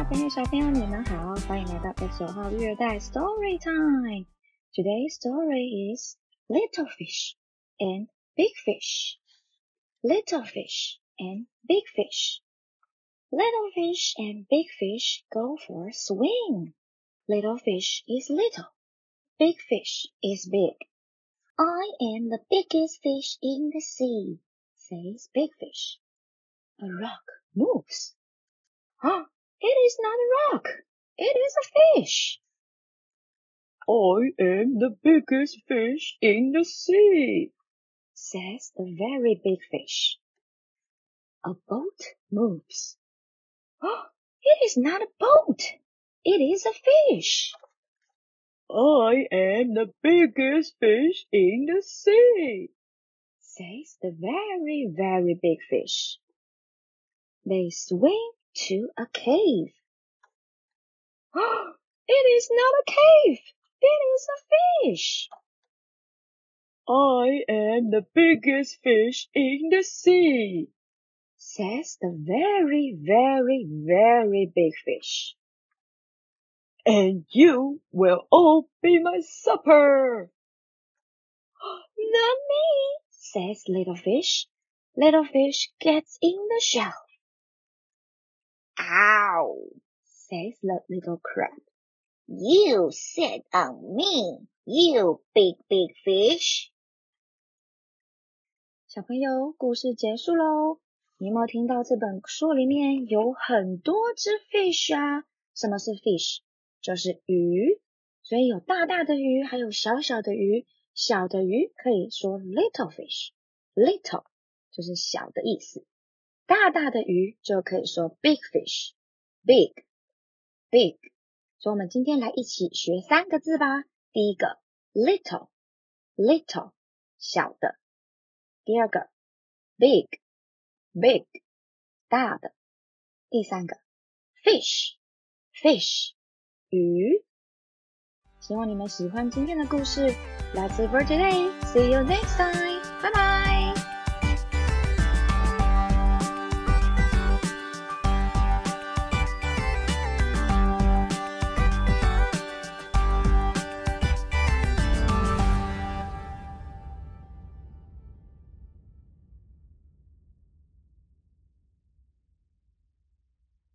朋友、小朋友，你们好，欢迎来到 X 九号月代 Story Time。Today's story is Little Fish and Big Fish. Little Fish and Big Fish. Little fish and big fish go for a swing. Little fish is little. Big fish is big. I am the biggest fish in the sea, says Big Fish. A rock moves. Huh? It is not a rock. It is a fish. I am the biggest fish in the sea, says the very big fish. A boat moves. Oh, it is not a boat. It is a fish. I am the biggest fish in the sea, says the very, very big fish. They swing to a cave. It is not a cave. It is a fish. I am the biggest fish in the sea, says the very, very, very big fish. And you will all be my supper. Not me, says little fish. Little fish gets in the shell. Ow, says the little crab. You sit on me, you big, big fish. 小朋友，故事结束喽。你有没有听到这本书里面有很多只 fish 啊？什么是 fish？就是鱼，所以有大大的鱼，还有小小的鱼。小的鱼可以说 little fish，little 就是小的意思。 大大的鱼就可以说 big fish，big，big。所以我们今天来一起学三个字吧。第一个 little，little 小的。第二个 big。big 大的，第三个 fish fish 鱼。希望你们喜欢今天的故事。That's it for today. See you next time. Bye bye.